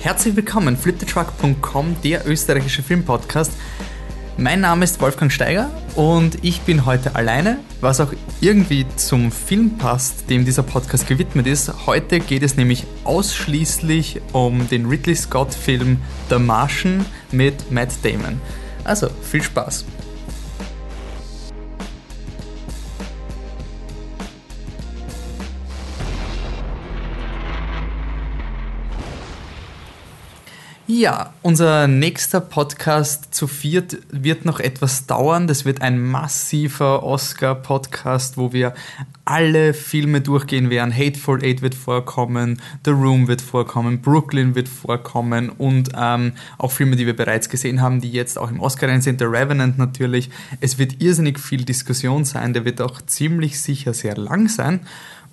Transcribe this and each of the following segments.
Herzlich willkommen, fliptetruck.com, der österreichische Filmpodcast. Mein Name ist Wolfgang Steiger und ich bin heute alleine, was auch irgendwie zum Film passt, dem dieser Podcast gewidmet ist. Heute geht es nämlich ausschließlich um den Ridley Scott-Film The Martian mit Matt Damon. Also viel Spaß! Ja, unser nächster Podcast zu viert wird noch etwas dauern. Das wird ein massiver Oscar-Podcast, wo wir alle Filme durchgehen werden. Hateful Eight wird vorkommen, The Room wird vorkommen, Brooklyn wird vorkommen und ähm, auch Filme, die wir bereits gesehen haben, die jetzt auch im Oscar rein sind. The Revenant natürlich. Es wird irrsinnig viel Diskussion sein. Der wird auch ziemlich sicher sehr lang sein.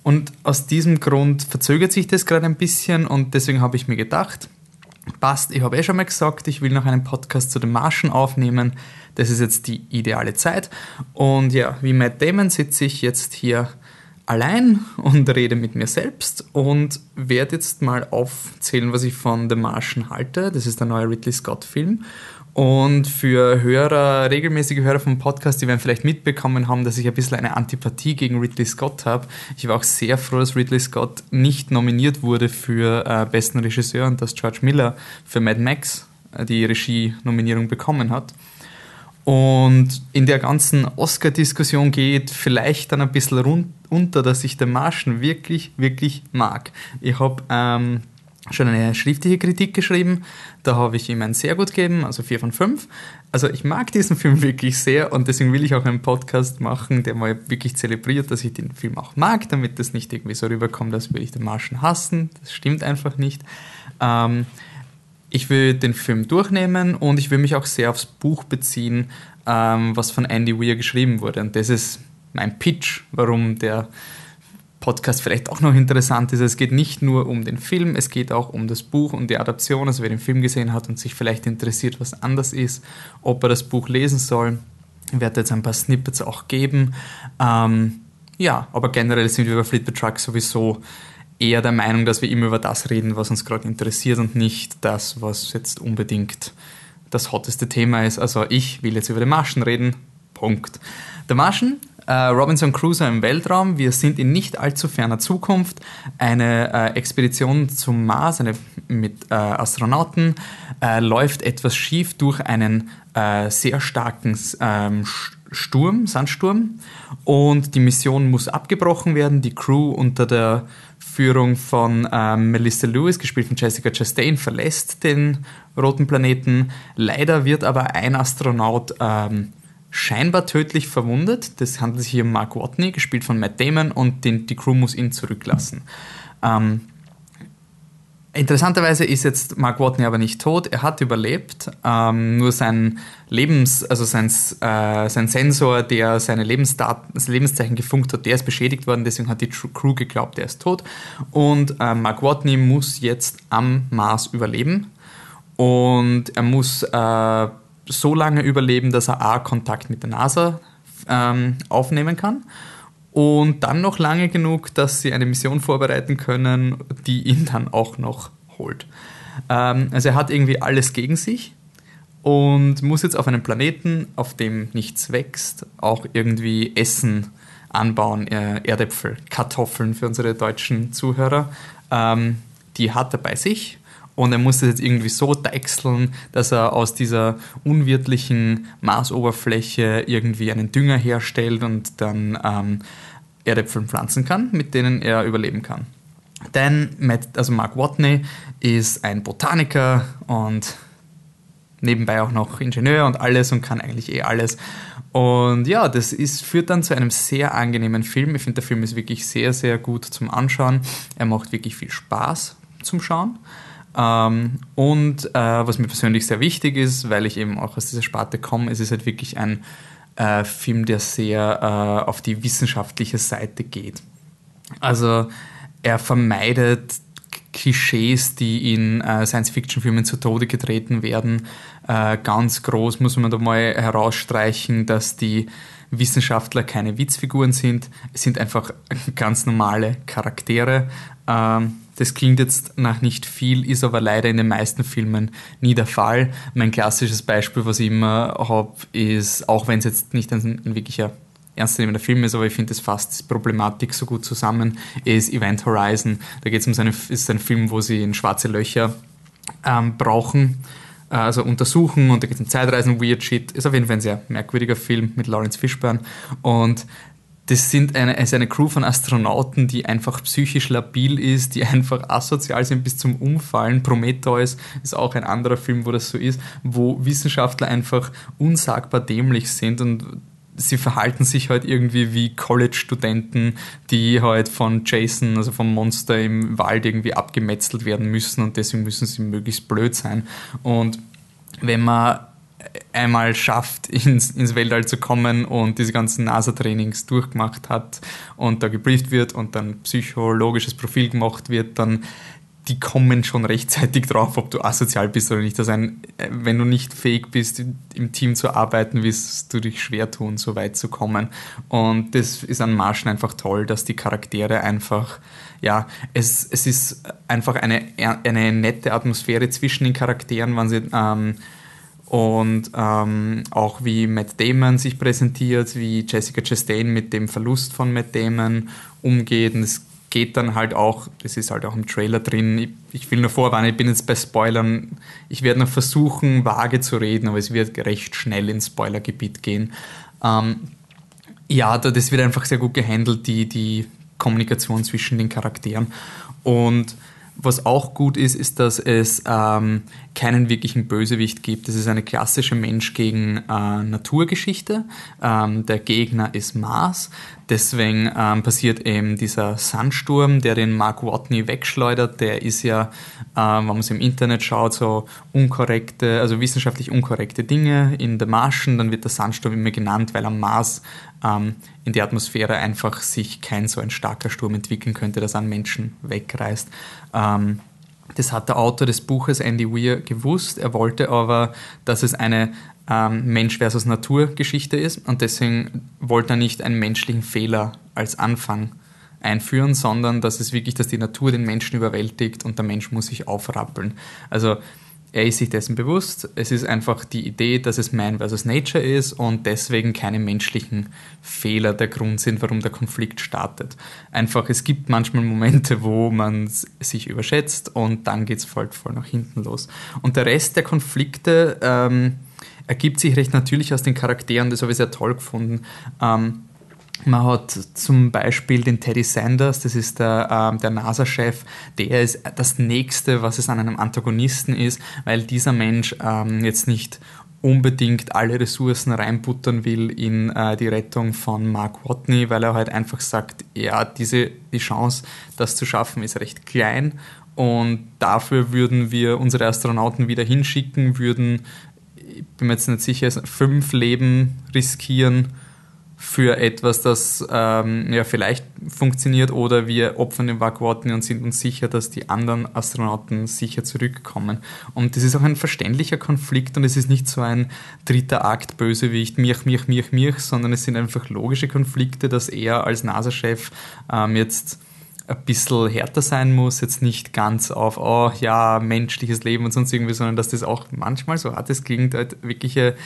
Und aus diesem Grund verzögert sich das gerade ein bisschen und deswegen habe ich mir gedacht, passt, ich habe eh schon mal gesagt, ich will noch einen Podcast zu den Marschen aufnehmen. Das ist jetzt die ideale Zeit. Und ja, wie Matt Damon sitze ich jetzt hier allein und rede mit mir selbst und werde jetzt mal aufzählen, was ich von The Martian halte. Das ist der neue Ridley Scott-Film. Und für Hörer, regelmäßige Hörer vom Podcast, die werden vielleicht mitbekommen haben, dass ich ein bisschen eine Antipathie gegen Ridley Scott habe. Ich war auch sehr froh, dass Ridley Scott nicht nominiert wurde für äh, besten Regisseur und dass George Miller für Mad Max äh, die Regie-Nominierung bekommen hat. Und in der ganzen Oscar-Diskussion geht vielleicht dann ein bisschen run unter, dass ich den Marschen wirklich, wirklich mag. Ich habe ähm, schon eine schriftliche Kritik geschrieben. Da habe ich ihm ein sehr gut gegeben, also 4 von 5. Also ich mag diesen Film wirklich sehr und deswegen will ich auch einen Podcast machen, der mal wirklich zelebriert, dass ich den Film auch mag, damit das nicht irgendwie so rüberkommt, als würde ich den Marschen hassen. Das stimmt einfach nicht. Ähm, ich will den Film durchnehmen und ich will mich auch sehr aufs Buch beziehen, ähm, was von Andy Weir geschrieben wurde. Und das ist mein Pitch, warum der Podcast vielleicht auch noch interessant ist. Es geht nicht nur um den Film, es geht auch um das Buch und die Adaption. Also wer den Film gesehen hat und sich vielleicht interessiert, was anders ist, ob er das Buch lesen soll. Ich werde jetzt ein paar Snippets auch geben. Ähm, ja, aber generell sind wir über Fleetwood Truck sowieso eher der Meinung, dass wir immer über das reden, was uns gerade interessiert und nicht das, was jetzt unbedingt das hotteste Thema ist. Also ich will jetzt über den Marschen reden. Punkt. Der Marschen äh, Robinson Crusoe im Weltraum. Wir sind in nicht allzu ferner Zukunft. Eine äh, Expedition zum Mars eine, mit äh, Astronauten äh, läuft etwas schief durch einen äh, sehr starken ähm, Sturm, Sandsturm. Und die Mission muss abgebrochen werden. Die Crew unter der Führung von ähm, Melissa Lewis, gespielt von Jessica Chastain, verlässt den roten Planeten. Leider wird aber ein Astronaut ähm, scheinbar tödlich verwundet. Das handelt sich hier um Mark Watney, gespielt von Matt Damon, und den, die Crew muss ihn zurücklassen. Ähm, Interessanterweise ist jetzt Mark Watney aber nicht tot, er hat überlebt, ähm, nur sein Lebens, also sein, äh, sein Sensor, der seine Lebensdaten, das Lebenszeichen gefunkt hat, der ist beschädigt worden, deswegen hat die Crew geglaubt, er ist tot. Und äh, Mark Watney muss jetzt am Mars überleben und er muss äh, so lange überleben, dass er A, Kontakt mit der NASA ähm, aufnehmen kann und dann noch lange genug, dass sie eine Mission vorbereiten können, die ihn dann auch noch holt. Ähm, also er hat irgendwie alles gegen sich und muss jetzt auf einem Planeten, auf dem nichts wächst, auch irgendwie Essen anbauen, äh, Erdäpfel, Kartoffeln für unsere deutschen Zuhörer. Ähm, die hat er bei sich und er muss das jetzt irgendwie so deichseln, dass er aus dieser unwirtlichen Marsoberfläche irgendwie einen Dünger herstellt und dann ähm, Erdäpfel pflanzen kann, mit denen er überleben kann. Denn Matt, also Mark Watney ist ein Botaniker und nebenbei auch noch Ingenieur und alles und kann eigentlich eh alles. Und ja, das ist, führt dann zu einem sehr angenehmen Film. Ich finde, der Film ist wirklich sehr, sehr gut zum Anschauen. Er macht wirklich viel Spaß zum Schauen. Ähm, und äh, was mir persönlich sehr wichtig ist, weil ich eben auch aus dieser Sparte komme, ist es halt wirklich ein äh, Film, der sehr äh, auf die wissenschaftliche Seite geht. Also er vermeidet Klischees, die in äh, Science-Fiction-Filmen zu Tode getreten werden. Äh, ganz groß muss man da mal herausstreichen, dass die Wissenschaftler keine Witzfiguren sind. Es sind einfach ganz normale Charaktere. Ähm, Das klingt jetzt nach nicht viel, ist aber leider in den meisten Filmen nie der Fall. Mein klassisches Beispiel, was ich immer habe, ist, auch wenn es jetzt nicht ein, ein wirklicher ernstzunehmender Film ist, aber ich finde, es fasst die Problematik so gut zusammen, ist Event Horizon. Da geht es um seine, ist ein Film, wo sie in schwarze Löcher ähm, brauchen, äh, also untersuchen und da geht es um Zeitreisen, Weird Shit. Ist auf jeden Fall ein sehr merkwürdiger Film mit Lawrence Fishburne und das sind eine, ist eine Crew von Astronauten, die einfach psychisch labil ist, die einfach asozial sind bis zum Umfallen. Prometheus ist auch ein anderer Film, wo das so ist, wo Wissenschaftler einfach unsagbar dämlich sind und sie verhalten sich halt irgendwie wie College-Studenten, die halt von Jason, also vom Monster im Wald irgendwie abgemetzelt werden müssen und deswegen müssen sie möglichst blöd sein. Und wenn man einmal schafft, ins, ins Weltall zu kommen und diese ganzen NASA-Trainings durchgemacht hat und da gebrieft wird und dann psychologisches Profil gemacht wird, dann die kommen schon rechtzeitig drauf, ob du asozial bist oder nicht. Also ein, wenn du nicht fähig bist, im Team zu arbeiten, wirst du dich schwer tun, so weit zu kommen. Und das ist an Marschen einfach toll, dass die Charaktere einfach, ja, es, es ist einfach eine, eine nette Atmosphäre zwischen den Charakteren, wenn sie ähm, und ähm, auch wie Matt Damon sich präsentiert, wie Jessica Chastain mit dem Verlust von Matt Damon umgeht. Und es geht dann halt auch, das ist halt auch im Trailer drin, ich, ich will nur vorwarnen, ich bin jetzt bei Spoilern, ich werde noch versuchen, vage zu reden, aber es wird recht schnell ins Spoilergebiet gehen. Ähm, ja, das wird einfach sehr gut gehandelt, die, die Kommunikation zwischen den Charakteren. Und was auch gut ist, ist, dass es ähm, keinen wirklichen Bösewicht gibt. Es ist eine klassische Mensch gegen äh, Naturgeschichte. Ähm, der Gegner ist Mars. Deswegen ähm, passiert eben dieser Sandsturm, der den Mark Watney wegschleudert. Der ist ja, äh, wenn man es im Internet schaut, so unkorrekte, also wissenschaftlich unkorrekte Dinge in der Marschen. Dann wird der Sandsturm immer genannt, weil am Mars ähm, in der Atmosphäre einfach sich kein so ein starker Sturm entwickeln könnte, dass an Menschen wegreißt. Ähm, das hat der Autor des Buches Andy Weir gewusst. Er wollte aber, dass es eine ähm, Mensch versus Natur Geschichte ist und deswegen wollte er nicht einen menschlichen Fehler als Anfang einführen, sondern dass es wirklich, dass die Natur den Menschen überwältigt und der Mensch muss sich aufrappeln. Also er ist sich dessen bewusst. Es ist einfach die Idee, dass es Man versus Nature ist und deswegen keine menschlichen Fehler der Grund sind, warum der Konflikt startet. Einfach, es gibt manchmal Momente, wo man sich überschätzt und dann geht es voll, voll nach hinten los. Und der Rest der Konflikte ähm, ergibt sich recht natürlich aus den Charakteren, das habe ich sehr toll gefunden. Ähm, man hat zum Beispiel den Teddy Sanders, das ist der, ähm, der NASA-Chef, der ist das Nächste, was es an einem Antagonisten ist, weil dieser Mensch ähm, jetzt nicht unbedingt alle Ressourcen reinbuttern will in äh, die Rettung von Mark Watney, weil er halt einfach sagt, ja, diese, die Chance, das zu schaffen, ist recht klein. Und dafür würden wir unsere Astronauten wieder hinschicken, würden, ich bin mir jetzt nicht sicher, fünf Leben riskieren, für etwas, das ähm, ja, vielleicht funktioniert oder wir opfern den Vakuaten und sind uns sicher, dass die anderen Astronauten sicher zurückkommen. Und das ist auch ein verständlicher Konflikt und es ist nicht so ein dritter Akt Bösewicht, mich, mich, mich, mich, sondern es sind einfach logische Konflikte, dass er als NASA-Chef ähm, jetzt ein bisschen härter sein muss, jetzt nicht ganz auf, oh ja, menschliches Leben und sonst irgendwie, sondern dass das auch manchmal, so hart es klingt, halt wirkliche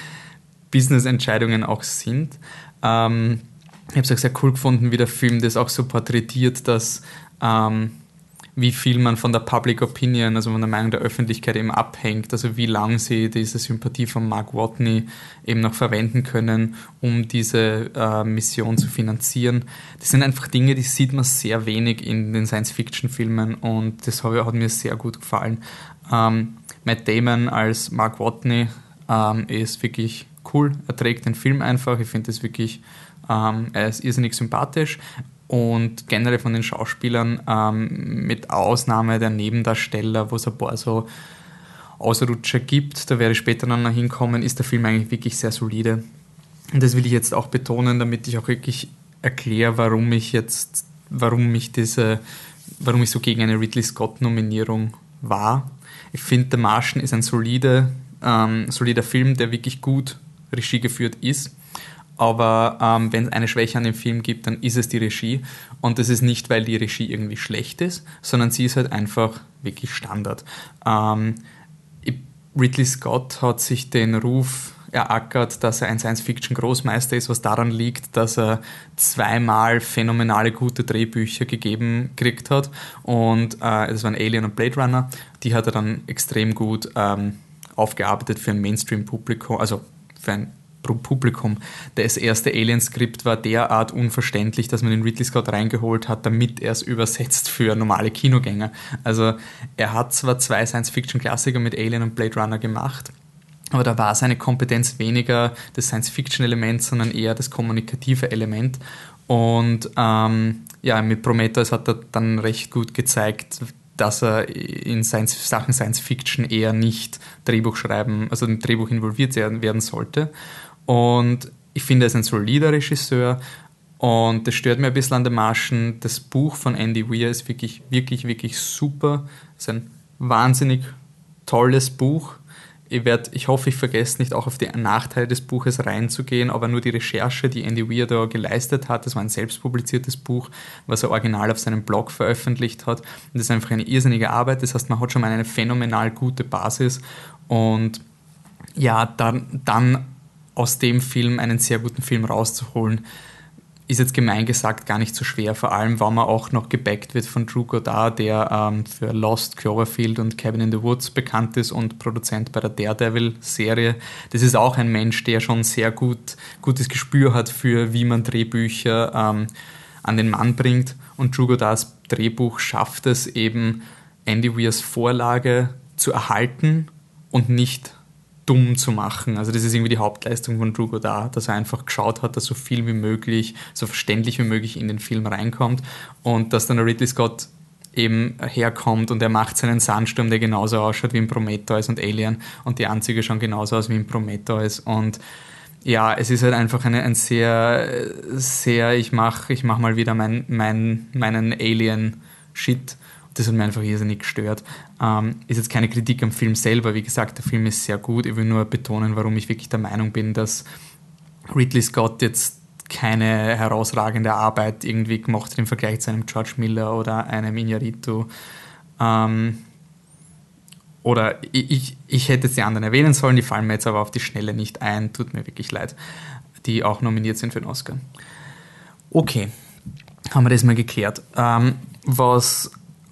Business-Entscheidungen auch sind. Ähm, ich habe es auch sehr cool gefunden, wie der Film das auch so porträtiert, dass ähm, wie viel man von der Public Opinion, also von der Meinung der Öffentlichkeit eben abhängt, also wie lange sie diese Sympathie von Mark Watney eben noch verwenden können, um diese äh, Mission zu finanzieren. Das sind einfach Dinge, die sieht man sehr wenig in den Science-Fiction-Filmen und das hat mir sehr gut gefallen. Ähm, Matt Damon als Mark Watney ähm, ist wirklich cool. Er trägt den Film einfach. Ich finde das wirklich, ähm, er ist irrsinnig sympathisch. Und generell von den Schauspielern, ähm, mit Ausnahme der Nebendarsteller, wo es ein paar so Ausrutscher gibt, da werde ich später noch hinkommen, ist der Film eigentlich wirklich sehr solide. Und das will ich jetzt auch betonen, damit ich auch wirklich erkläre, warum ich jetzt, warum ich diese, warum ich so gegen eine Ridley Scott-Nominierung war. Ich finde, The Martian ist ein solide, ähm, solider Film, der wirklich gut Regie geführt ist. aber ähm, wenn es eine Schwäche an dem Film gibt, dann ist es die Regie. Und das ist nicht, weil die Regie irgendwie schlecht ist, sondern sie ist halt einfach wirklich Standard. Ähm, Ridley Scott hat sich den Ruf erackert, dass er ein Science-Fiction-Großmeister ist, was daran liegt, dass er zweimal phänomenale gute Drehbücher gegeben gekriegt hat. Und äh, das waren Alien und Blade Runner. Die hat er dann extrem gut ähm, aufgearbeitet für ein Mainstream-Publikum, also für ein Publikum. Das erste Alien-Skript war derart unverständlich, dass man den Ridley Scott reingeholt hat, damit er es übersetzt für normale Kinogänger. Also er hat zwar zwei Science-Fiction-Klassiker mit Alien und Blade Runner gemacht, aber da war seine Kompetenz weniger das Science-Fiction-Element, sondern eher das kommunikative Element. Und ähm, ja, mit Prometheus hat er dann recht gut gezeigt, dass er in Science, Sachen Science Fiction eher nicht Drehbuch schreiben, also im Drehbuch involviert werden sollte. Und ich finde, er ist ein solider Regisseur und das stört mir ein bisschen an den Marschen. Das Buch von Andy Weir ist wirklich, wirklich, wirklich super. Es ist ein wahnsinnig tolles Buch ich, werd, ich hoffe, ich vergesse nicht auch auf die Nachteile des Buches reinzugehen, aber nur die Recherche, die Andy Weir da geleistet hat, das war ein selbstpubliziertes Buch, was er original auf seinem Blog veröffentlicht hat. Und das ist einfach eine irrsinnige Arbeit. Das heißt, man hat schon mal eine phänomenal gute Basis und ja, dann, dann aus dem Film einen sehr guten Film rauszuholen, ist jetzt gemein gesagt gar nicht so schwer, vor allem, weil man auch noch gebackt wird von Drew Goddard, der ähm, für Lost, Cloverfield und Cabin in the Woods bekannt ist und Produzent bei der Daredevil-Serie. Das ist auch ein Mensch, der schon sehr gut, gutes Gespür hat für, wie man Drehbücher ähm, an den Mann bringt. Und Drew Goddards Drehbuch schafft es eben, Andy Weirs Vorlage zu erhalten und nicht dumm zu machen. Also das ist irgendwie die Hauptleistung von Drew Goddard, dass er einfach geschaut hat, dass so viel wie möglich, so verständlich wie möglich in den Film reinkommt und dass dann Ridley Scott eben herkommt und er macht seinen Sandsturm, der genauso ausschaut wie in Prometheus und Alien und die Anzüge schauen genauso aus wie in Prometheus und ja, es ist halt einfach eine, ein sehr, sehr, ich mache ich mach mal wieder mein, mein, meinen Alien-Shit das hat mir einfach irrsinnig gestört. Ähm, ist jetzt keine Kritik am Film selber, wie gesagt, der Film ist sehr gut. Ich will nur betonen, warum ich wirklich der Meinung bin, dass Ridley Scott jetzt keine herausragende Arbeit irgendwie gemacht hat im Vergleich zu einem George Miller oder einem Iñárritu. Ähm, oder ich, ich hätte jetzt die anderen erwähnen sollen, die fallen mir jetzt aber auf die Schnelle nicht ein, tut mir wirklich leid, die auch nominiert sind für den Oscar. Okay, haben wir das mal geklärt. Ähm, was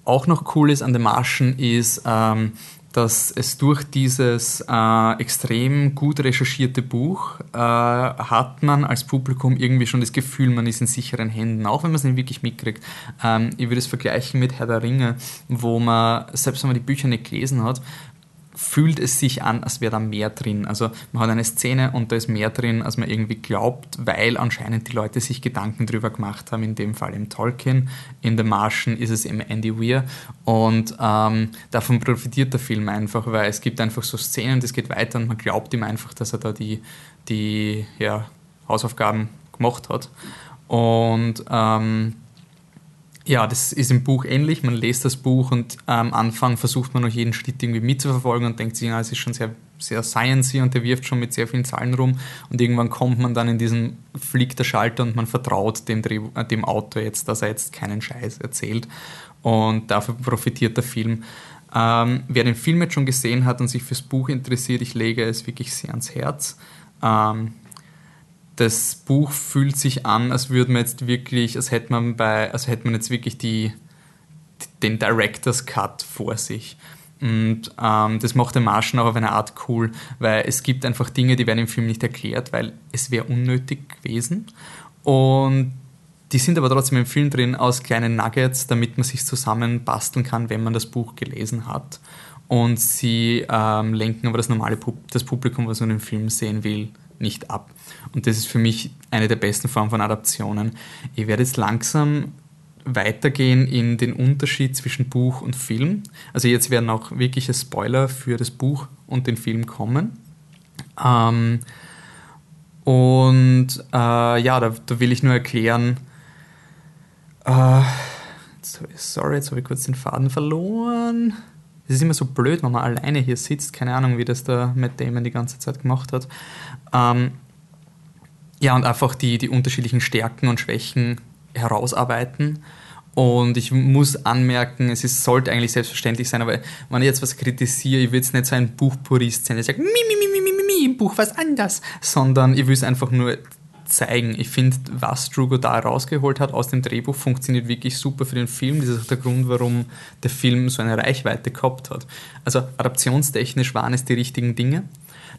auch noch cool ist an den Marschen, ist, ähm, dass es durch dieses äh, extrem gut recherchierte Buch äh, hat man als Publikum irgendwie schon das Gefühl, man ist in sicheren Händen, auch wenn man es nicht wirklich mitkriegt. Ähm, ich würde es vergleichen mit Herr der Ringe, wo man, selbst wenn man die Bücher nicht gelesen hat, fühlt es sich an, als wäre da mehr drin. Also man hat eine Szene und da ist mehr drin, als man irgendwie glaubt, weil anscheinend die Leute sich Gedanken drüber gemacht haben, in dem Fall im Tolkien. In The Martian ist es im Andy Weir und ähm, davon profitiert der Film einfach, weil es gibt einfach so Szenen, das geht weiter und man glaubt ihm einfach, dass er da die, die ja, Hausaufgaben gemacht hat. Und ähm, ja, das ist im Buch ähnlich. Man liest das Buch und am Anfang versucht man noch jeden Schritt irgendwie mitzuverfolgen und denkt sich, ja, es ist schon sehr, sehr sciencey und der wirft schon mit sehr vielen Zahlen rum. Und irgendwann kommt man dann in diesen, fliegt der Schalter und man vertraut dem, äh, dem Autor jetzt, dass er jetzt keinen Scheiß erzählt. Und dafür profitiert der Film. Ähm, wer den Film jetzt schon gesehen hat und sich fürs Buch interessiert, ich lege es wirklich sehr ans Herz. Ähm, das Buch fühlt sich an, als würde man jetzt wirklich, als hätte man bei, als hätte man jetzt wirklich die, den Director's Cut vor sich. Und ähm, das macht den Marschen auch auf eine Art cool, weil es gibt einfach Dinge, die werden im Film nicht erklärt, weil es wäre unnötig gewesen. Und die sind aber trotzdem im Film drin aus kleinen Nuggets, damit man sich zusammenbasteln kann, wenn man das Buch gelesen hat. Und sie ähm, lenken aber das normale Pub das Publikum, was man im Film sehen will, nicht ab. Und das ist für mich eine der besten Formen von Adaptionen. Ich werde jetzt langsam weitergehen in den Unterschied zwischen Buch und Film. Also jetzt werden auch wirkliche Spoiler für das Buch und den Film kommen. Ähm, und äh, ja, da, da, will ich nur erklären, äh, sorry, jetzt habe ich kurz den Faden verloren. Es ist immer so blöd, wenn man alleine hier sitzt. Keine Ahnung, wie das der Matt Damon die ganze Zeit gemacht hat. Ähm, ja, und einfach die, die unterschiedlichen Stärken und Schwächen herausarbeiten. Und ich muss anmerken, es ist, sollte eigentlich selbstverständlich sein, aber wenn ich jetzt was kritisiere, ich will jetzt nicht so ein Buchpurist sein, der sagt, mi, mi, mi, mi, mi, mi, im Buch was anders, sondern ich will es einfach nur zeigen. Ich finde, was Drew Goddard rausgeholt hat aus dem Drehbuch, funktioniert wirklich super für den Film. Das ist auch der Grund, warum der Film so eine Reichweite gehabt hat. Also adaptionstechnisch waren es die richtigen Dinge.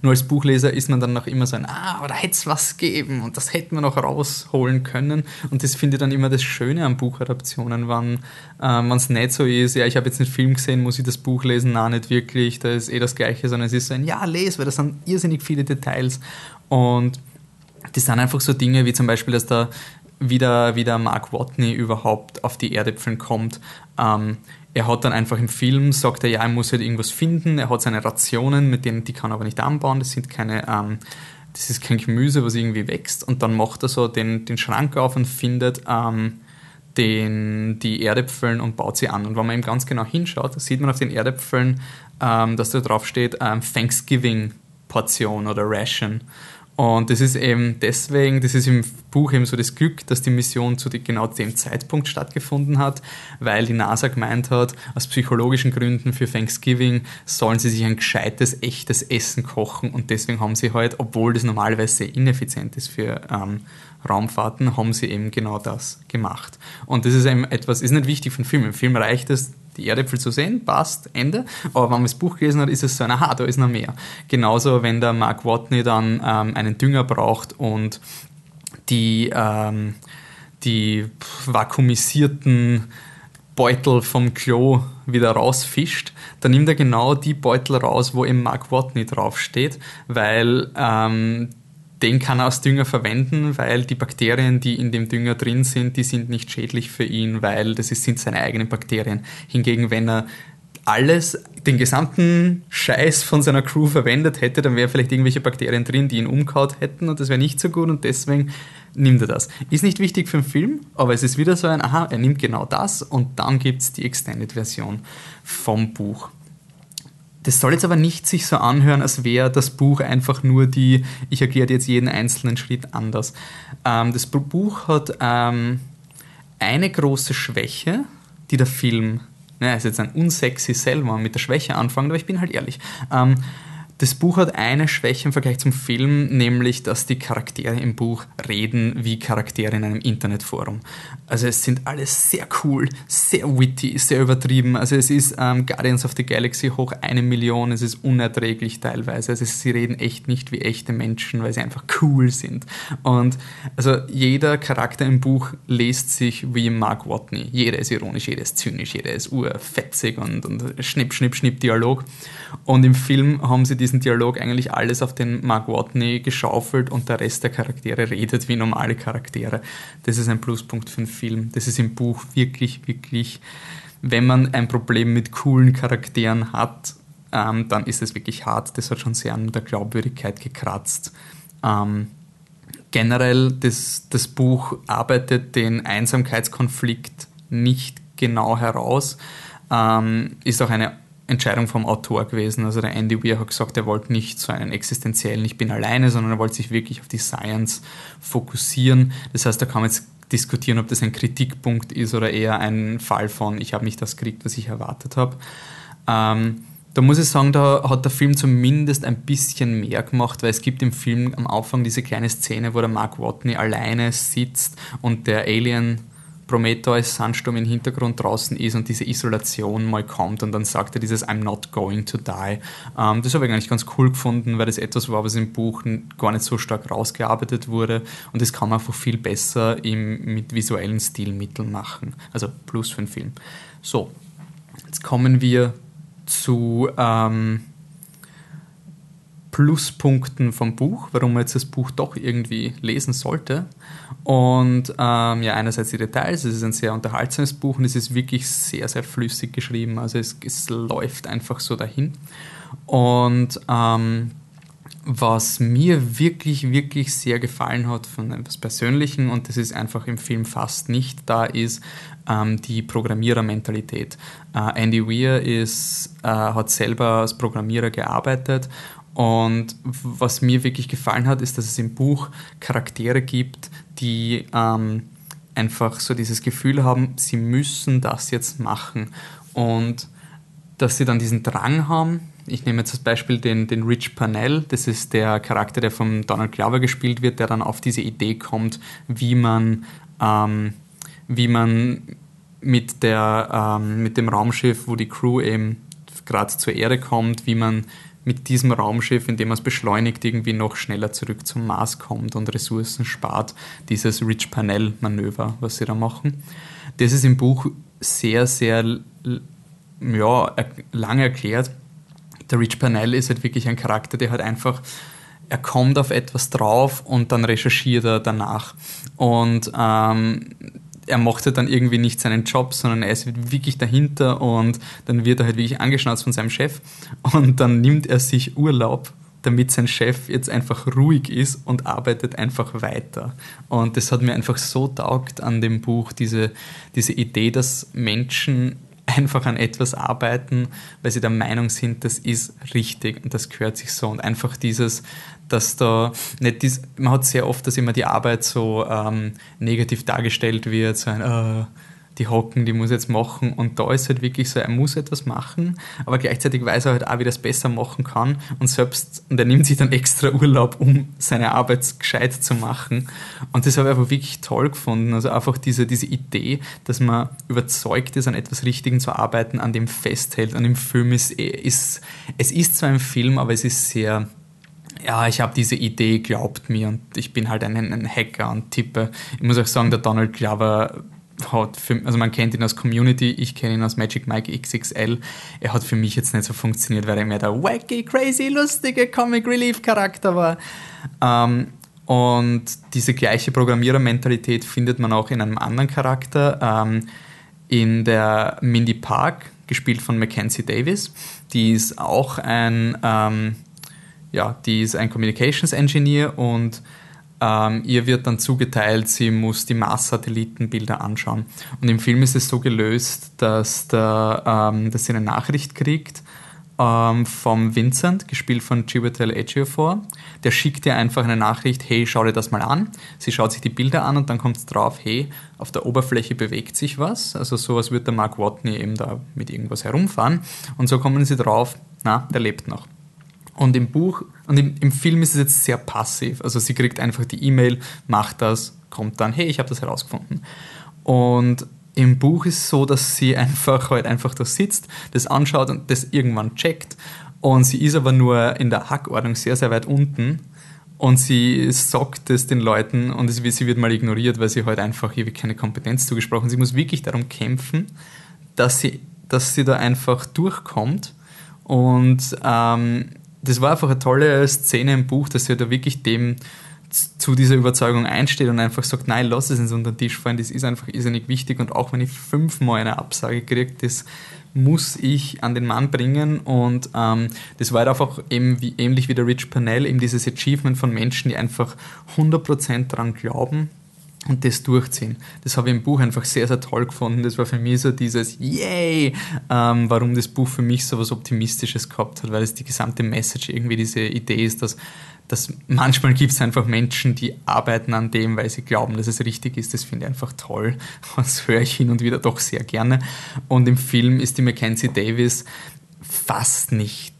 Nur als Buchleser ist man dann noch immer so ein, ah, aber da hätte es was gegeben und das hätten wir noch rausholen können. Und das finde ich dann immer das Schöne an Buchadaptionen, wenn ähm, es nicht so ist, ja, ich habe jetzt einen Film gesehen, muss ich das Buch lesen? Nein, nicht wirklich, da ist eh das Gleiche, sondern es ist so ein, ja, lese, weil das sind irrsinnig viele Details. Und das sind einfach so Dinge wie zum Beispiel, dass da wieder, wieder Mark Watney überhaupt auf die Erdäpfeln kommt. Ähm, er hat dann einfach im Film, sagt er, ja, er muss halt irgendwas finden. Er hat seine Rationen, mit denen die kann er aber nicht anbauen. Das sind keine, ähm, das ist kein Gemüse, was irgendwie wächst. Und dann macht er so den, den Schrank auf und findet ähm, den, die Erdäpfeln und baut sie an. Und wenn man ihm ganz genau hinschaut, sieht man auf den Erdäpfeln, ähm, dass da drauf steht ähm, Thanksgiving Portion oder Ration. Und das ist eben deswegen, das ist im Buch eben so das Glück, dass die Mission zu genau dem Zeitpunkt stattgefunden hat, weil die NASA gemeint hat, aus psychologischen Gründen für Thanksgiving sollen sie sich ein gescheites, echtes Essen kochen und deswegen haben sie halt, obwohl das normalerweise sehr ineffizient ist für ähm, Raumfahrten, haben sie eben genau das gemacht. Und das ist eben etwas, ist nicht wichtig für den Film. Im Film reicht es, die Erdäpfel zu sehen, passt, Ende. Aber wenn man das Buch gelesen hat, ist es so aha, da ist noch mehr. Genauso, wenn der Mark Watney dann ähm, einen Dünger braucht und die, ähm, die vakuumisierten Beutel vom Klo wieder rausfischt, dann nimmt er genau die Beutel raus, wo eben Mark Watney draufsteht, weil ähm, den kann er als Dünger verwenden, weil die Bakterien, die in dem Dünger drin sind, die sind nicht schädlich für ihn, weil das sind seine eigenen Bakterien. Hingegen, wenn er alles, den gesamten Scheiß von seiner Crew verwendet hätte, dann wären vielleicht irgendwelche Bakterien drin, die ihn umkaut hätten und das wäre nicht so gut und deswegen nimmt er das. Ist nicht wichtig für den Film, aber es ist wieder so ein, aha, er nimmt genau das und dann gibt es die Extended-Version vom Buch. Das soll jetzt aber nicht sich so anhören, als wäre das Buch einfach nur die, ich erkläre jetzt jeden einzelnen Schritt anders. Ähm, das Buch hat ähm, eine große Schwäche, die der Film, ne, ist jetzt ein unsexy selber mit der Schwäche anfangen, aber ich bin halt ehrlich. Ähm, das Buch hat eine Schwäche im Vergleich zum Film, nämlich, dass die Charaktere im Buch reden wie Charaktere in einem Internetforum. Also es sind alles sehr cool, sehr witty, sehr übertrieben. Also es ist ähm, Guardians of the Galaxy hoch eine Million, es ist unerträglich teilweise. Also sie reden echt nicht wie echte Menschen, weil sie einfach cool sind. Und also jeder Charakter im Buch lässt sich wie Mark Watney. Jeder ist ironisch, jeder ist zynisch, jeder ist urfetzig und, und schnipp, schnipp, schnipp Dialog. Und im Film haben sie diesen Dialog eigentlich alles auf den Mark Watney geschaufelt und der Rest der Charaktere redet wie normale Charaktere. Das ist ein Pluspunkt für den Film. Das ist im Buch wirklich, wirklich, wenn man ein Problem mit coolen Charakteren hat, ähm, dann ist es wirklich hart. Das hat schon sehr an der Glaubwürdigkeit gekratzt. Ähm, generell, das, das Buch arbeitet den Einsamkeitskonflikt nicht genau heraus. Ähm, ist auch eine Entscheidung vom Autor gewesen. Also der Andy Weir hat gesagt, er wollte nicht so einen existenziellen Ich bin alleine, sondern er wollte sich wirklich auf die Science fokussieren. Das heißt, da kann man jetzt diskutieren, ob das ein Kritikpunkt ist oder eher ein Fall von, ich habe nicht das gekriegt, was ich erwartet habe. Ähm, da muss ich sagen, da hat der Film zumindest ein bisschen mehr gemacht, weil es gibt im Film am Anfang diese kleine Szene, wo der Mark Watney alleine sitzt und der Alien Prometheus Sandsturm im Hintergrund draußen ist und diese Isolation mal kommt und dann sagt er dieses I'm not going to die. Ähm, das habe ich eigentlich ganz cool gefunden, weil das etwas war, was im Buch gar nicht so stark rausgearbeitet wurde und das kann man einfach viel besser im, mit visuellen Stilmitteln machen. Also plus für den Film. So, jetzt kommen wir zu ähm, Pluspunkten vom Buch, warum man jetzt das Buch doch irgendwie lesen sollte. Und ähm, ja, einerseits die Details, es ist ein sehr unterhaltsames Buch und es ist wirklich sehr, sehr flüssig geschrieben. Also es, es läuft einfach so dahin. Und ähm, was mir wirklich, wirklich sehr gefallen hat von etwas Persönlichen, und das ist einfach im Film fast nicht da, ist ähm, die Programmierermentalität. Äh, Andy Weir ist, äh, hat selber als Programmierer gearbeitet Und was mir wirklich gefallen hat, ist, dass es im Buch Charaktere gibt, die ähm, einfach so dieses Gefühl haben, sie müssen das jetzt machen. Und dass sie dann diesen Drang haben. Ich nehme jetzt als Beispiel den, den Rich Parnell, das ist der Charakter, der von Donald Glover gespielt wird, der dann auf diese Idee kommt, wie man, ähm, wie man mit, der, ähm, mit dem Raumschiff, wo die Crew eben gerade zur Erde kommt, wie man mit diesem Raumschiff, indem man es beschleunigt, irgendwie noch schneller zurück zum Mars kommt und Ressourcen spart. Dieses Rich Parnell-Manöver, was sie da machen. Das ist im Buch sehr, sehr ja, lange erklärt. Der Rich Parnell ist halt wirklich ein Charakter, der halt einfach, er kommt auf etwas drauf und dann recherchiert er danach. Und ähm, er halt dann irgendwie nicht seinen Job, sondern er ist wirklich dahinter und dann wird er halt wirklich angeschnauzt von seinem Chef und dann nimmt er sich Urlaub damit sein Chef jetzt einfach ruhig ist und arbeitet einfach weiter. Und das hat mir einfach so taugt an dem Buch, diese, diese Idee, dass Menschen einfach an etwas arbeiten, weil sie der Meinung sind, das ist richtig und das gehört sich so. Und einfach dieses, dass da nicht dies, man hat sehr oft, dass immer die Arbeit so ähm, negativ dargestellt wird, so ein, äh, die Hocken, die muss jetzt machen. Und da ist halt wirklich so, er muss etwas machen, aber gleichzeitig weiß er halt auch, wie er das besser machen kann. Und selbst, und er nimmt sich dann extra Urlaub, um seine Arbeit gescheit zu machen. Und das habe ich einfach wirklich toll gefunden. Also einfach diese, diese Idee, dass man überzeugt ist, an etwas Richtigen zu arbeiten, an dem festhält. Und im Film ist, ist es ist zwar ein Film, aber es ist sehr ja, ich habe diese Idee, glaubt mir, und ich bin halt ein, ein, Hacker und tippe. Ich muss auch sagen, der Donald Glover hat für, also man kennt ihn aus Community, ich kenne ihn aus Magic Mike XXL. Er hat für mich jetzt nicht so funktioniert, weil er mehr der wacky, crazy, lustige Comic Relief Charakter war. Ähm, und diese gleiche Programmierermentalität findet man auch in einem anderen Charakter, ähm, in der Mindy Park, gespielt von Mackenzie Davis. Die ist auch ein, ähm, ja, die ist ein Communications Engineer und ähm, ihr wird dann zugeteilt, sie muss die Mars-Satellitenbilder anschauen. Und im Film ist es so gelöst, dass, der, ähm, dass sie eine Nachricht kriegt ähm, vom Vincent, gespielt von Chiwetel Ejiofor. Der schickt ihr einfach eine Nachricht, hey, schau dir das mal an. Sie schaut sich die Bilder an und dann kommt es drauf, hey, auf der Oberfläche bewegt sich was. Also sowas wird der Mark Watney eben da mit irgendwas herumfahren. Und so kommen sie drauf, na, der lebt noch. Und im Buch und im, im Film ist es jetzt sehr passiv. Also sie kriegt einfach die E-Mail, macht das, kommt dann, hey, ich habe das herausgefunden. Und im Buch ist es so, dass sie einfach halt einfach da sitzt, das anschaut und das irgendwann checkt. Und sie ist aber nur in der Hackordnung sehr, sehr weit unten. Und sie sagt es den Leuten und sie wird mal ignoriert, weil sie halt einfach ewig keine Kompetenz zugesprochen. Sie muss wirklich darum kämpfen, dass sie, dass sie da einfach durchkommt. Und ähm, das war einfach eine tolle Szene im Buch, dass er da wirklich dem zu dieser Überzeugung einsteht und einfach sagt, nein, lass es uns unter den Tisch fallen, das ist einfach irrsinnig wichtig und auch wenn ich fünfmal eine Absage kriege, das muss ich an den Mann bringen und ähm, das war halt einfach eben wie, ähnlich wie der Rich Pernell, eben dieses Achievement von Menschen, die einfach 100% daran glauben, und das durchziehen. Das habe ich im Buch einfach sehr, sehr toll gefunden. Das war für mich so dieses Yay, ähm, warum das Buch für mich so was Optimistisches gehabt hat, weil es die gesamte Message irgendwie diese Idee ist, dass, dass manchmal gibt es einfach Menschen, die arbeiten an dem, weil sie glauben, dass es richtig ist. Das finde ich einfach toll. Das höre ich hin und wieder doch sehr gerne. Und im Film ist die Mackenzie Davis fast nicht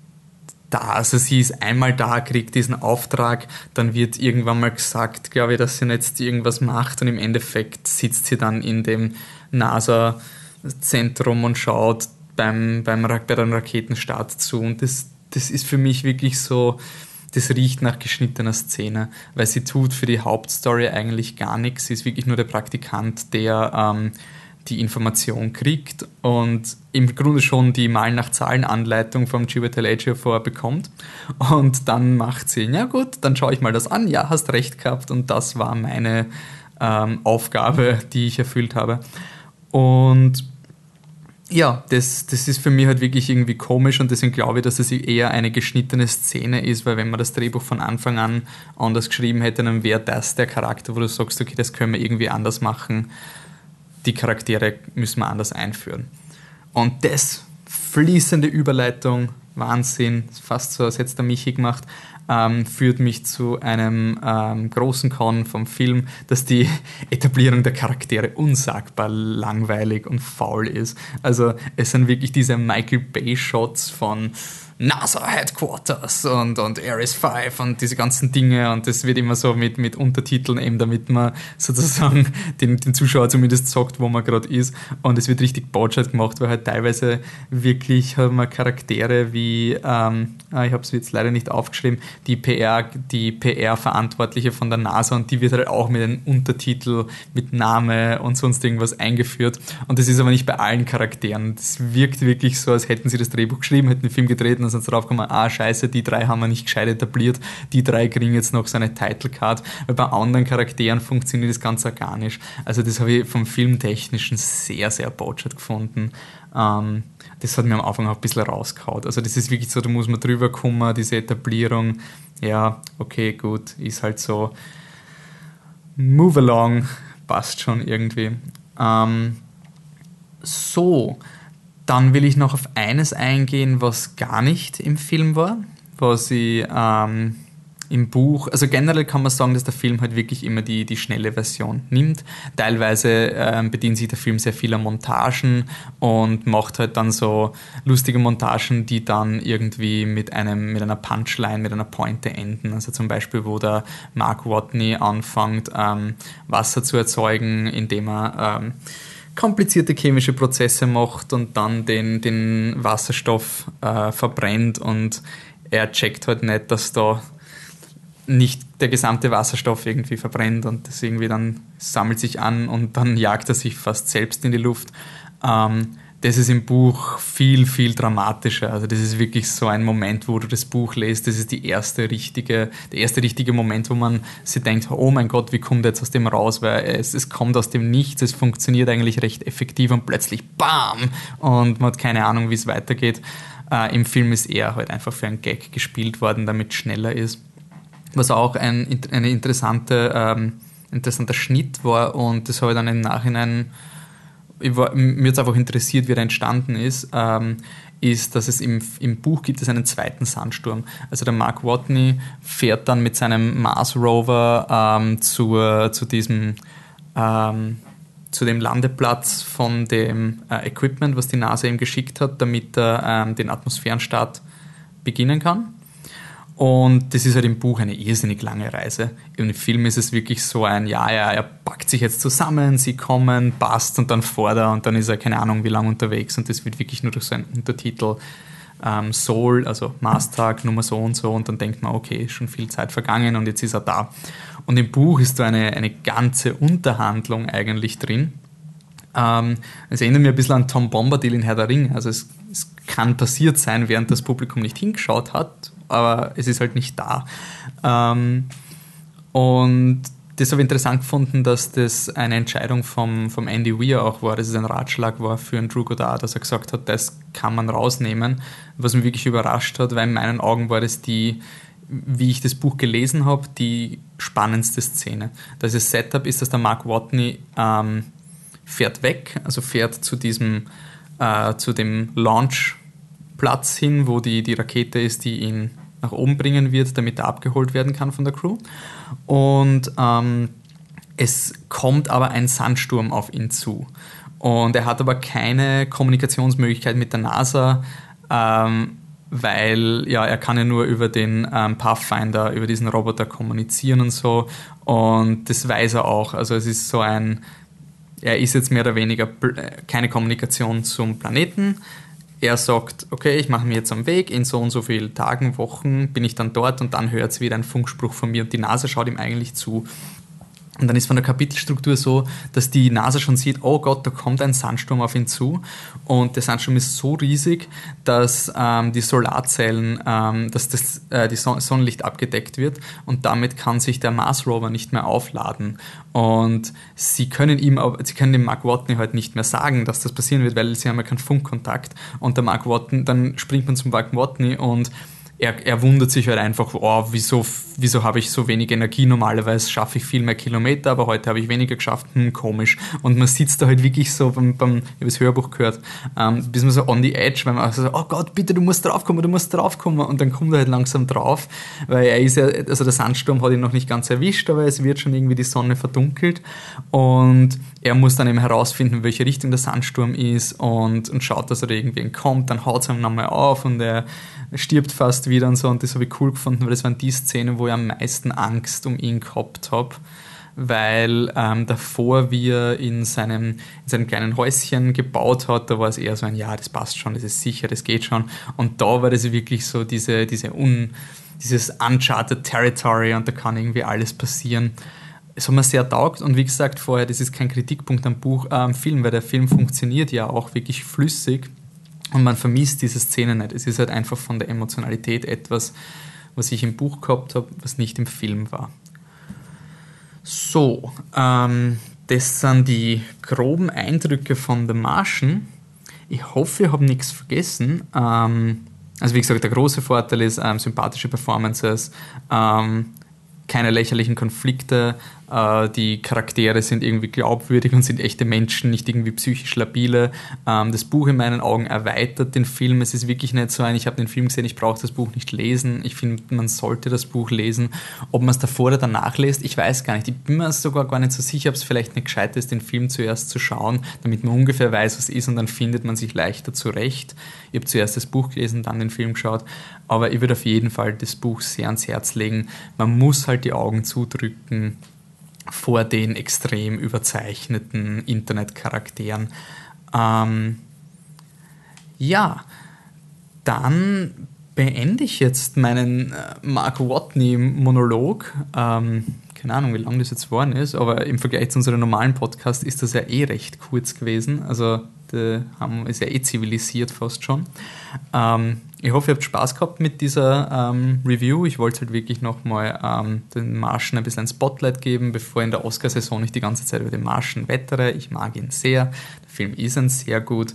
da. Also sie ist einmal da, kriegt diesen Auftrag, dann wird irgendwann mal gesagt, glaube ich, dass sie jetzt irgendwas macht und im Endeffekt sitzt sie dann in dem NASA-Zentrum und schaut beim, beim, bei dem Raketenstart zu. Und das, das ist für mich wirklich so, das riecht nach geschnittener Szene, weil sie tut für die Hauptstory eigentlich gar nichts. Sie ist wirklich nur der Praktikant, der ähm, die Information kriegt und im Grunde schon die Mal nach Zahlen Anleitung vom Chiwetel Ejiofor bekommt und dann macht sie, ja gut, dann schaue ich mal das an, ja, hast recht gehabt. Und das war meine ähm, Aufgabe, die ich erfüllt habe. Und ja, das, das ist für mich halt wirklich irgendwie komisch und deswegen glaube ich, dass es eher eine geschnittene Szene ist, weil wenn man das Drehbuch von Anfang an anders geschrieben hätte, dann wäre das der Charakter, wo du sagst, okay, das können wir irgendwie anders machen die Charaktere müssen wir anders einführen. Und das fließende Überleitung Wahnsinn, fast so, als hätte der Michi gemacht, ähm, führt mich zu einem ähm, großen Con vom Film, dass die Etablierung der Charaktere unsagbar langweilig und faul ist. Also es sind wirklich diese Michael Bay-Shots von NASA Headquarters und, und Ares 5 und diese ganzen Dinge und das wird immer so mit, mit Untertiteln eben, damit man sozusagen den, den Zuschauer zumindest sagt, wo man gerade ist und es wird richtig Botschaft gemacht, weil halt teilweise wirklich haben wir Charaktere wie, ähm, ah, ich habe es jetzt leider nicht aufgeschrieben, die PR, die PR-Verantwortliche von der NASA und die wird halt auch mit einem Untertitel, mit Name und sonst irgendwas eingeführt und das ist aber nicht bei allen Charakteren. Das wirkt wirklich so, als hätten sie das Drehbuch geschrieben, hätten den Film gedreht und dann sind sie draufgekommen, ah scheiße, die drei haben wir nicht gescheit etabliert, die drei kriegen jetzt noch so eine Title Card, weil bei anderen Charakteren funktioniert das ganz organisch. Also das habe ich vom Filmtechnischen sehr, sehr Botschaft gefunden. Ähm, das hat mir am Anfang auch ein bisschen rausgehauen. Also das ist wirklich so, da muss man drüber kommen, diese Etablierung. Ja, okay, gut, ist halt so. Move along, passt schon irgendwie. Ähm, so, dann will ich noch auf eines eingehen, was gar nicht im Film war, was ich ähm, im Buch, also generell kann man sagen, dass der Film halt wirklich immer die, die schnelle Version nimmt. Teilweise ähm, bedient sich der Film sehr vieler Montagen und macht halt dann so lustige Montagen, die dann irgendwie mit einem, mit einer Punchline, mit einer Pointe enden. Also zum Beispiel, wo der Mark Watney anfängt, ähm, Wasser zu erzeugen, indem er ähm, komplizierte chemische Prozesse macht und dann den, den Wasserstoff äh, verbrennt und er checkt halt nicht, dass da nicht der gesamte Wasserstoff irgendwie verbrennt und das irgendwie dann sammelt sich an und dann jagt er sich fast selbst in die Luft. Ähm, das ist im Buch viel, viel dramatischer. Also das ist wirklich so ein Moment, wo du das Buch lest. Das ist die erste richtige, der erste richtige Moment, wo man sich denkt, oh mein Gott, wie kommt er jetzt aus dem raus? Weil es, es kommt aus dem Nichts, es funktioniert eigentlich recht effektiv und plötzlich BAM! Und man hat keine Ahnung, wie es weitergeht. Äh, Im Film ist er halt einfach für einen Gag gespielt worden, damit es schneller ist. Was auch ein, eine interessante, ähm, interessanter Schnitt war und das habe ich dann im Nachhinein war, mir jetzt einfach interessiert, wie er entstanden ist, ähm, ist, dass es im, im Buch gibt es einen zweiten Sandsturm. Also der Mark Watney fährt dann mit seinem Mars Rover ähm, zur, zu diesem ähm, zu dem Landeplatz von dem äh, Equipment, was die NASA ihm geschickt hat, damit er ähm, den Atmosphärenstart beginnen kann. Und das ist halt im Buch eine irrsinnig lange Reise. Im Film ist es wirklich so ein, ja, ja, er packt sich jetzt zusammen, sie kommen, passt und dann er und dann ist er keine Ahnung wie lange unterwegs und das wird wirklich nur durch so einen Untertitel ähm, Soul, also Maßtag, Nummer so und so und dann denkt man, okay, schon viel Zeit vergangen und jetzt ist er da. Und im Buch ist da eine, eine ganze Unterhandlung eigentlich drin. Ähm, es erinnert mich ein bisschen an Tom Bombadil in Herr der Ring. Also es, es kann passiert sein, während das Publikum nicht hingeschaut hat aber es ist halt nicht da. Ähm, und das habe ich interessant gefunden, dass das eine Entscheidung vom, vom Andy Weir auch war, dass es ein Ratschlag war für einen Drew Goddard, dass er gesagt hat, das kann man rausnehmen, was mich wirklich überrascht hat, weil in meinen Augen war das die, wie ich das Buch gelesen habe, die spannendste Szene. Das Setup ist, dass der Mark Watney ähm, fährt weg, also fährt zu diesem, äh, zu dem Launchplatz hin, wo die, die Rakete ist, die ihn nach oben bringen wird, damit er abgeholt werden kann von der Crew. Und ähm, es kommt aber ein Sandsturm auf ihn zu. Und er hat aber keine Kommunikationsmöglichkeit mit der NASA, ähm, weil ja, er kann ja nur über den ähm, Pathfinder, über diesen Roboter kommunizieren und so. Und das weiß er auch. Also es ist so ein, er ist jetzt mehr oder weniger keine Kommunikation zum Planeten, er sagt, okay, ich mache mich jetzt am Weg, in so und so vielen Tagen, Wochen bin ich dann dort und dann hört es wieder ein Funkspruch von mir und die Nase schaut ihm eigentlich zu. Und dann ist von der Kapitelstruktur so, dass die Nase schon sieht, oh Gott, da kommt ein Sandsturm auf ihn zu. Und der Sandsturm ist so riesig, dass ähm, die Solarzellen, ähm, dass das äh, die Son Sonnenlicht abgedeckt wird und damit kann sich der Mars Rover nicht mehr aufladen. Und sie können ihm, sie können dem Mark Watney halt nicht mehr sagen, dass das passieren wird, weil sie haben ja keinen Funkkontakt. Und der Mark Watney, dann springt man zum Mark Watney und er, er wundert sich halt einfach, oh, wieso, wieso habe ich so wenig Energie? Normalerweise schaffe ich viel mehr Kilometer, aber heute habe ich weniger geschafft. Hm, komisch. Und man sitzt da halt wirklich so beim, beim ich habe das Hörbuch gehört, ähm, bis man so on the edge, weil man also so, oh Gott, bitte, du musst draufkommen, du musst draufkommen. Und dann kommt er halt langsam drauf, weil er ist ja, also der Sandsturm hat ihn noch nicht ganz erwischt, aber es wird schon irgendwie die Sonne verdunkelt. Und er muss dann eben herausfinden, welche Richtung der Sandsturm ist und, und schaut, dass er irgendwie entkommt. Dann haut es ihm nochmal auf und er stirbt fast wieder und so. Und das habe ich cool gefunden, weil das waren die Szenen, wo ich am meisten Angst um ihn gehabt habe. Weil ähm, davor, wie er in seinem, in seinem kleinen Häuschen gebaut hat, da war es eher so ein, ja, das passt schon, das ist sicher, das geht schon. Und da war das wirklich so diese, diese un, dieses Uncharted Territory und da kann irgendwie alles passieren. Es hat mir sehr taugt und wie gesagt vorher, das ist kein Kritikpunkt am Buch, äh, am Film, weil der Film funktioniert ja auch wirklich flüssig und man vermisst diese Szene nicht. Es ist halt einfach von der Emotionalität etwas, was ich im Buch gehabt habe, was nicht im Film war. So, ähm, das sind die groben Eindrücke von The Martian. Ich hoffe, ich habe nichts vergessen. Ähm, also wie gesagt, der große Vorteil ist ähm, sympathische Performances, ähm, keine lächerlichen Konflikte, die Charaktere sind irgendwie glaubwürdig und sind echte Menschen, nicht irgendwie psychisch labile. Ähm, das Buch in meinen Augen erweitert den Film. Es ist wirklich nicht so ein, ich habe den Film gesehen, ich brauche das Buch nicht lesen. Ich finde, man sollte das Buch lesen. Ob man es davor oder danach liest, ich weiß gar nicht. Ich bin mir sogar gar nicht so sicher, ob es vielleicht nicht gescheit ist, den Film zuerst zu schauen, damit man ungefähr weiß, was ist und dann findet man sich leichter zurecht. Ich habe zuerst das Buch gelesen, dann den Film geschaut. Aber ich würde auf jeden Fall das Buch sehr ans Herz legen. Man muss halt die Augen zudrücken vor den extrem überzeichneten Internetcharakteren. Ähm, ja, dann beende ich jetzt meinen äh, Mark Watney-Monolog. Ähm, keine Ahnung, wie lange das jetzt geworden ist, aber im Vergleich zu unserem normalen Podcast ist das ja eh recht kurz gewesen. Also, der ist ja eh zivilisiert fast schon. Ähm, ich hoffe, ihr habt Spaß gehabt mit dieser ähm, Review. Ich wollte halt wirklich nochmal ähm, den Marschen ein bisschen ein Spotlight geben, bevor in der Oscarsaison ich die ganze Zeit über den Marschen wettere. Ich mag ihn sehr. Der Film ist ein sehr gut.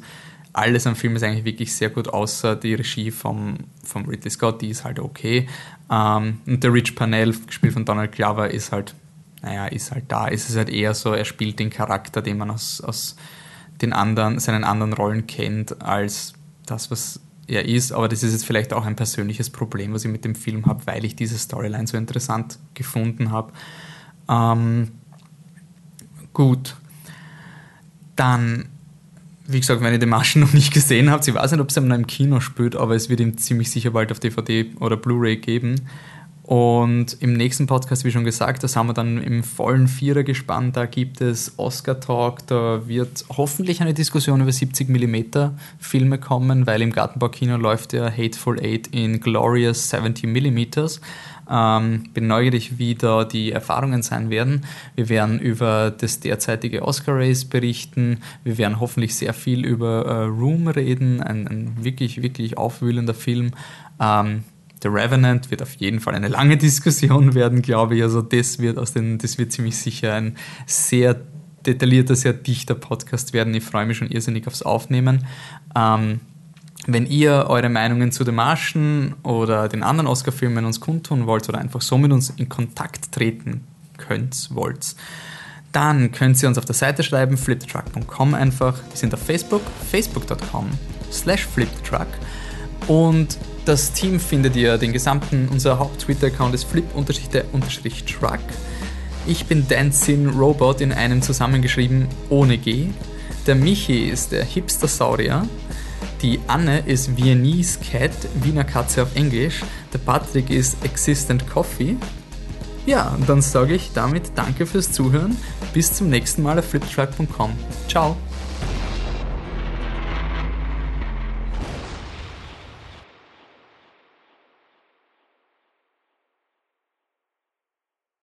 Alles am Film ist eigentlich wirklich sehr gut, außer die Regie vom, vom Ridley Scott, die ist halt okay. Ähm, und der Rich Parnell, gespielt von Donald Glover, ist halt, naja, ist halt da. Es ist halt eher so, er spielt den Charakter, den man aus, aus den anderen, seinen anderen Rollen kennt, als das, was er ist, aber das ist jetzt vielleicht auch ein persönliches Problem, was ich mit dem Film habe, weil ich diese Storyline so interessant gefunden habe. Ähm, gut. Dann, wie gesagt, wenn ihr den Marschen noch nicht gesehen habt, ich weiß nicht, ob es noch im Kino spielt, aber es wird ihm ziemlich sicher bald auf DVD oder Blu-ray geben. Und im nächsten Podcast, wie schon gesagt, das haben wir dann im vollen Vierer gespannt. Da gibt es Oscar Talk, da wird hoffentlich eine Diskussion über 70 mm Filme kommen, weil im Gartenbaukino läuft der Hateful Eight in Glorious 70 mm. Ähm, bin neugierig, wie da die Erfahrungen sein werden. Wir werden über das derzeitige Oscar Race berichten. Wir werden hoffentlich sehr viel über äh, Room reden, ein, ein, wirklich, wirklich aufwühlender Film. Ähm, The Revenant wird auf jeden Fall eine lange Diskussion werden, glaube ich. Also das wird aus den, das wird ziemlich sicher ein sehr detaillierter, sehr dichter Podcast werden. Ich freue mich schon irrsinnig aufs Aufnehmen. Ähm, wenn ihr eure Meinungen zu den Marschen oder den anderen Oscar-Filmen uns kundtun wollt oder einfach so mit uns in Kontakt treten könnt, wollt, dann könnt ihr uns auf der Seite schreiben, fliptruck.com einfach. Wir sind auf Facebook, facebook.com slash fliptruck und das Team findet ihr den gesamten, unser Haupt-Twitter-Account ist flip-truck. Ich bin Dancing Robot in einem zusammengeschrieben ohne G. Der Michi ist der Hipster-Saurier. Die Anne ist Viennese Cat, Wiener Katze auf Englisch. Der Patrick ist Existent Coffee. Ja, dann sage ich damit danke fürs Zuhören. Bis zum nächsten Mal auf fliptruck.com. Ciao.